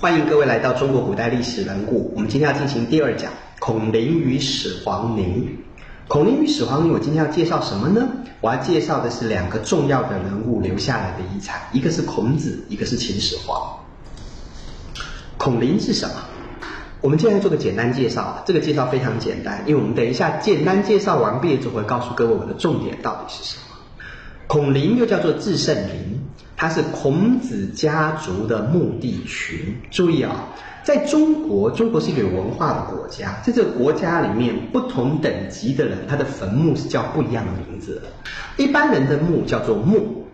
欢迎各位来到中国古代历史人物。我们今天要进行第二讲：孔林与始皇陵。孔林与始皇陵，我今天要介绍什么呢？我要介绍的是两个重要的人物留下来的遗产，一个是孔子，一个是秦始皇。孔林是什么？我们现在做个简单介绍。这个介绍非常简单，因为我们等一下简单介绍完毕之后，会告诉各位我们的重点到底是什么。孔林又叫做至圣林。它是孔子家族的墓地群。注意啊，在中国，中国是一个有文化的国家，在这个国家里面，不同等级的人，他的坟墓是叫不一样的名字。一般人的墓叫做墓，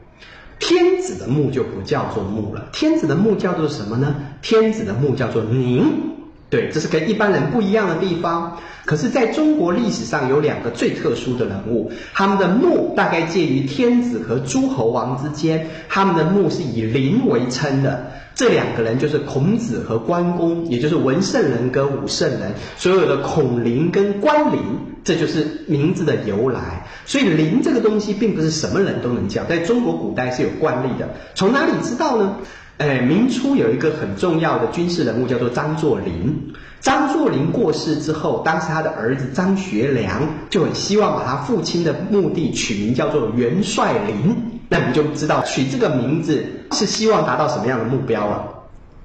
天子的墓就不叫做墓了。天子的墓叫做什么呢？天子的墓叫做陵。对，这是跟一般人不一样的地方。可是，在中国历史上有两个最特殊的人物，他们的墓大概介于天子和诸侯王之间，他们的墓是以陵为称的。这两个人就是孔子和关公，也就是文圣人跟武圣人。所有的孔陵跟关陵，这就是名字的由来。所以，陵这个东西并不是什么人都能叫，在中国古代是有惯例的。从哪里知道呢？哎，明初有一个很重要的军事人物叫做张作霖。张作霖过世之后，当时他的儿子张学良就很希望把他父亲的墓地取名叫做元帅陵。那你就知道取这个名字是希望达到什么样的目标了。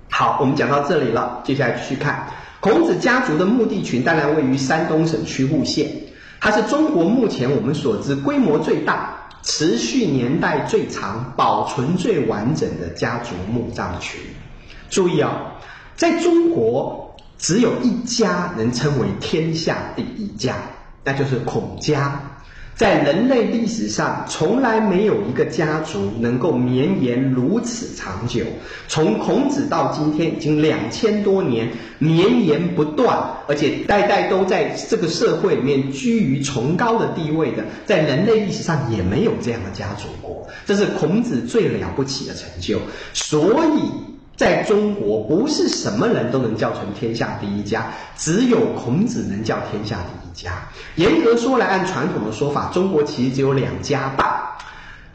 好，我们讲到这里了，接下来继续看孔子家族的墓地群，当然位于山东省曲阜县，它是中国目前我们所知规模最大。持续年代最长、保存最完整的家族墓葬群。注意啊，在中国只有一家能称为天下第一家，那就是孔家。在人类历史上，从来没有一个家族能够绵延如此长久。从孔子到今天，已经两千多年，绵延不断，而且代代都在这个社会里面居于崇高的地位的，在人类历史上也没有这样的家族过。这是孔子最了不起的成就。所以，在中国，不是什么人都能叫成天下第一家，只有孔子能叫天下第一。家严格说来，按传统的说法，中国其实只有两家半。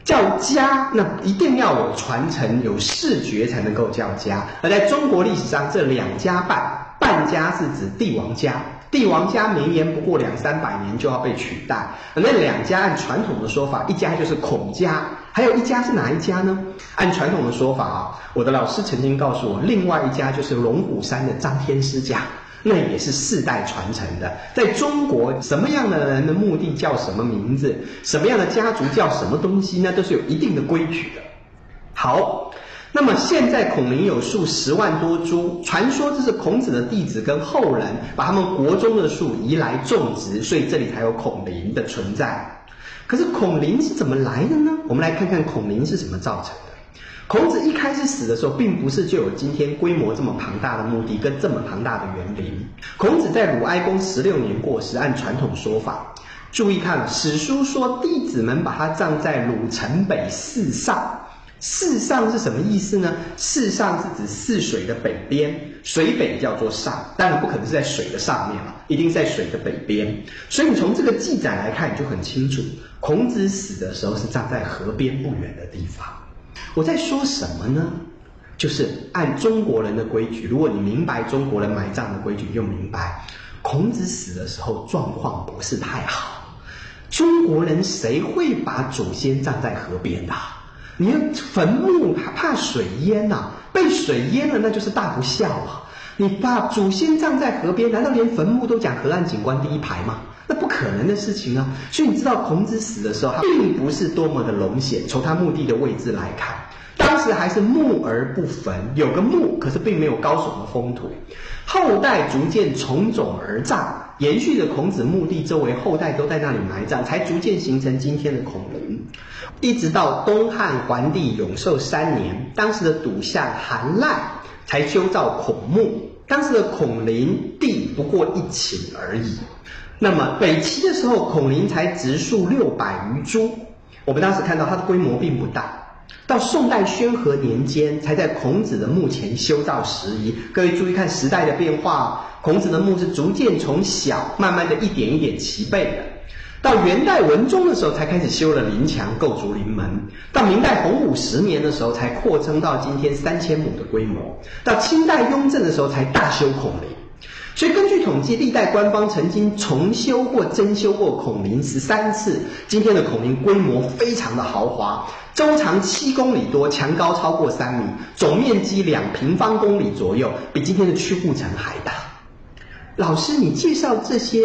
叫家，那一定要有传承、有视觉才能够叫家。而在中国历史上，这两家半，半家是指帝王家，帝王家绵延不过两三百年就要被取代。那两家按传统的说法，一家就是孔家，还有一家是哪一家呢？按传统的说法啊，我的老师曾经告诉我，另外一家就是龙虎山的张天师家。那也是世代传承的。在中国，什么样的人的墓地叫什么名字，什么样的家族叫什么东西，那都是有一定的规矩的。好，那么现在孔林有树十万多株，传说这是孔子的弟子跟后人把他们国中的树移来种植，所以这里才有孔林的存在。可是孔林是怎么来的呢？我们来看看孔林是怎么造成的。孔子一开始死的时候，并不是就有今天规模这么庞大的墓地跟这么庞大的园林。孔子在鲁哀公十六年过世，按传统说法，注意看史书说，弟子们把他葬在鲁城北泗上。泗上是什么意思呢？泗上是指泗水的北边，水北叫做上，当然不可能是在水的上面了，一定在水的北边。所以你从这个记载来看，你就很清楚，孔子死的时候是站在河边不远的地方。我在说什么呢？就是按中国人的规矩，如果你明白中国人埋葬的规矩，就明白孔子死的时候状况不是太好。中国人谁会把祖先葬在河边的？你坟墓还怕水淹呐？被水淹了，那就是大不孝啊！你把祖先葬在河边，难道连坟墓都讲河岸景观第一排吗？那不可能的事情啊！所以你知道孔子死的时候，他并不是多么的隆显。从他墓地的位置来看，当时还是墓而不坟，有个墓，可是并没有高耸的封土。后代逐渐从冢而葬，延续着孔子墓地周围，后代都在那里埋葬，才逐渐形成今天的孔林。一直到东汉桓帝永寿三年，当时的笃相韩赖才修造孔墓，当时的孔林地不过一顷而已。那么北齐的时候，孔林才植树六百余株。我们当时看到它的规模并不大。到宋代宣和年间，才在孔子的墓前修造石仪。各位注意看时代的变化，孔子的墓是逐渐从小，慢慢的一点一点齐备的。到元代文宗的时候才开始修了陵墙，构筑陵门；到明代洪武十年的时候才扩增到今天三千亩的规模；到清代雍正的时候才大修孔陵。所以根据统计，历代官方曾经重修过增修过孔林十三次。今天的孔林规模非常的豪华，周长七公里多，墙高超过三米，总面积两平方公里左右，比今天的曲阜城还大。老师，你介绍这些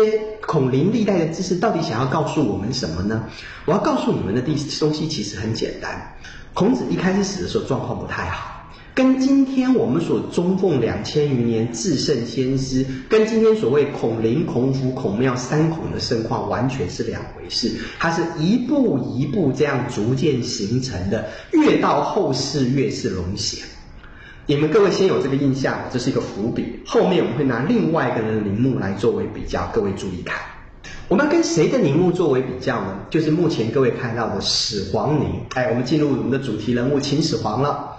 孔林历代的知识，到底想要告诉我们什么呢？我要告诉你们的第东西其实很简单。孔子一开始死的时候状况不太好。跟今天我们所中奉两千余年至圣先师，跟今天所谓孔林、孔府、孔庙三孔的盛况完全是两回事。它是一步一步这样逐渐形成的，越到后世越是隆显。你们各位先有这个印象，这是一个伏笔。后面我们会拿另外一个人的陵墓来作为比较，各位注意看。我们要跟谁的陵墓作为比较呢？就是目前各位看到的始皇陵。哎，我们进入我们的主题人物秦始皇了。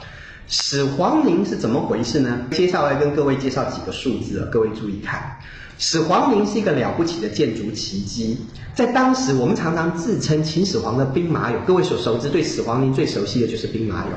始皇陵是怎么回事呢？接下来跟各位介绍几个数字，各位注意看。始皇陵是一个了不起的建筑奇迹，在当时我们常常自称秦始皇的兵马俑。各位所熟知对始皇陵最熟悉的就是兵马俑，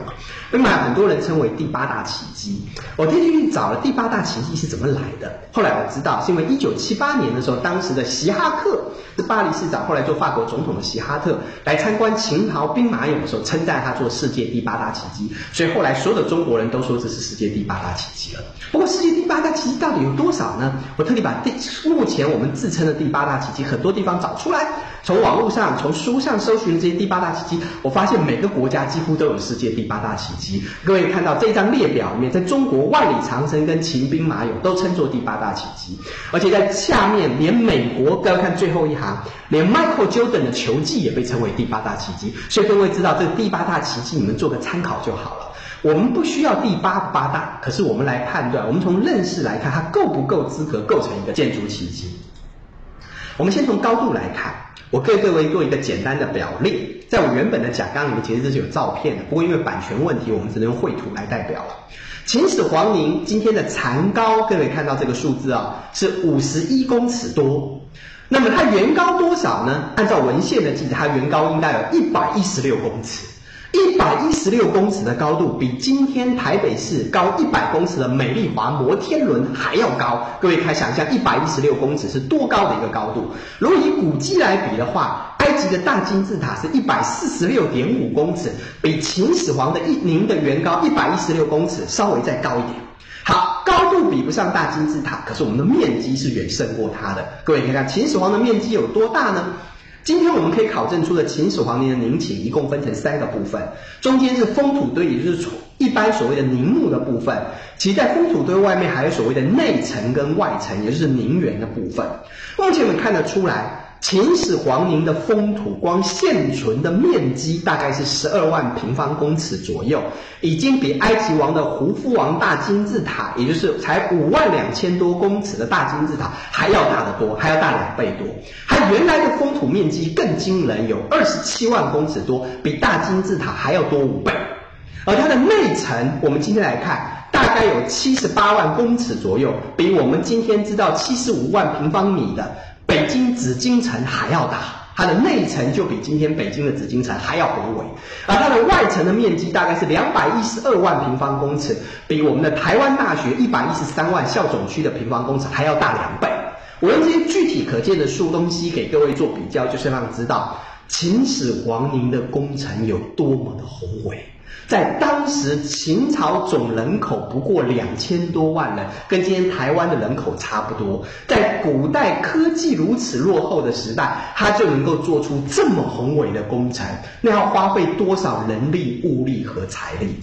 兵马俑很多人称为第八大奇迹。我天去找了第八大奇迹是怎么来的，后来我知道是因为一九七八年的时候，当时的希哈克是巴黎市长，后来做法国总统的席哈特来参观秦朝兵马俑的时候，称赞他做世界第八大奇迹，所以后来所有的中国人都说这是世界第八大奇迹了。不过世界第八大奇迹到底有多少呢？我特地把第目前我们自称的第八大奇迹，很多地方找出来，从网络上、从书上搜寻这些第八大奇迹，我发现每个国家几乎都有世界第八大奇迹。各位看到这张列表里面，在中国万里长城跟秦兵马俑都称作第八大奇迹，而且在下面连美国，各位看最后一行，连 Michael Jordan 的球技也被称为第八大奇迹。所以各位知道这第八大奇迹，你们做个参考就好了。我们不需要第八八大，可是我们来判断，我们从认识来看，它够不够资格构成一个建筑奇迹？我们先从高度来看，我给各位做一个简单的表列，在我原本的讲纲里面，其实这是有照片的，不过因为版权问题，我们只能用绘图来代表了。秦始皇陵今天的残高，各位看到这个数字啊，是五十一公尺多。那么它原高多少呢？按照文献的记载，它原高应该有一百一十六公尺。一百一十六公尺的高度，比今天台北市高一百公尺的美丽华摩天轮还要高。各位可以想象，一百一十六公尺是多高的一个高度？如果以古迹来比的话，埃及的大金字塔是一百四十六点五公尺，比秦始皇的一您的原高一百一十六公尺稍微再高一点。好，高度比不上大金字塔，可是我们的面积是远胜过它的。各位看看，秦始皇的面积有多大呢？今天我们可以考证出的秦始皇陵的陵寝一共分成三个部分，中间是封土堆，也就是一般所谓的陵墓的部分。其实，在封土堆外面还有所谓的内层跟外层，也就是陵园的部分。目前我们看得出来。秦始皇陵的封土光现存的面积大概是十二万平方公尺左右，已经比埃及王的胡夫王大金字塔，也就是才五万两千多公尺的大金字塔还要大得多，还要大两倍多。它原来的封土面积更惊人，有二十七万公尺多，比大金字塔还要多五倍。而它的内层，我们今天来看，大概有七十八万公尺左右，比我们今天知道七十五万平方米的。北京紫禁城还要大，它的内层就比今天北京的紫禁城还要宏伟，而它的外层的面积大概是两百一十二万平方公尺，比我们的台湾大学一百一十三万校总区的平方公尺还要大两倍。我用这些具体可见的数东西给各位做比较，就是让知道秦始皇陵的工程有多么的宏伟。在当时，秦朝总人口不过两千多万人，跟今天台湾的人口差不多。在古代科技如此落后的时代，他就能够做出这么宏伟的工程，那要花费多少人力、物力和财力？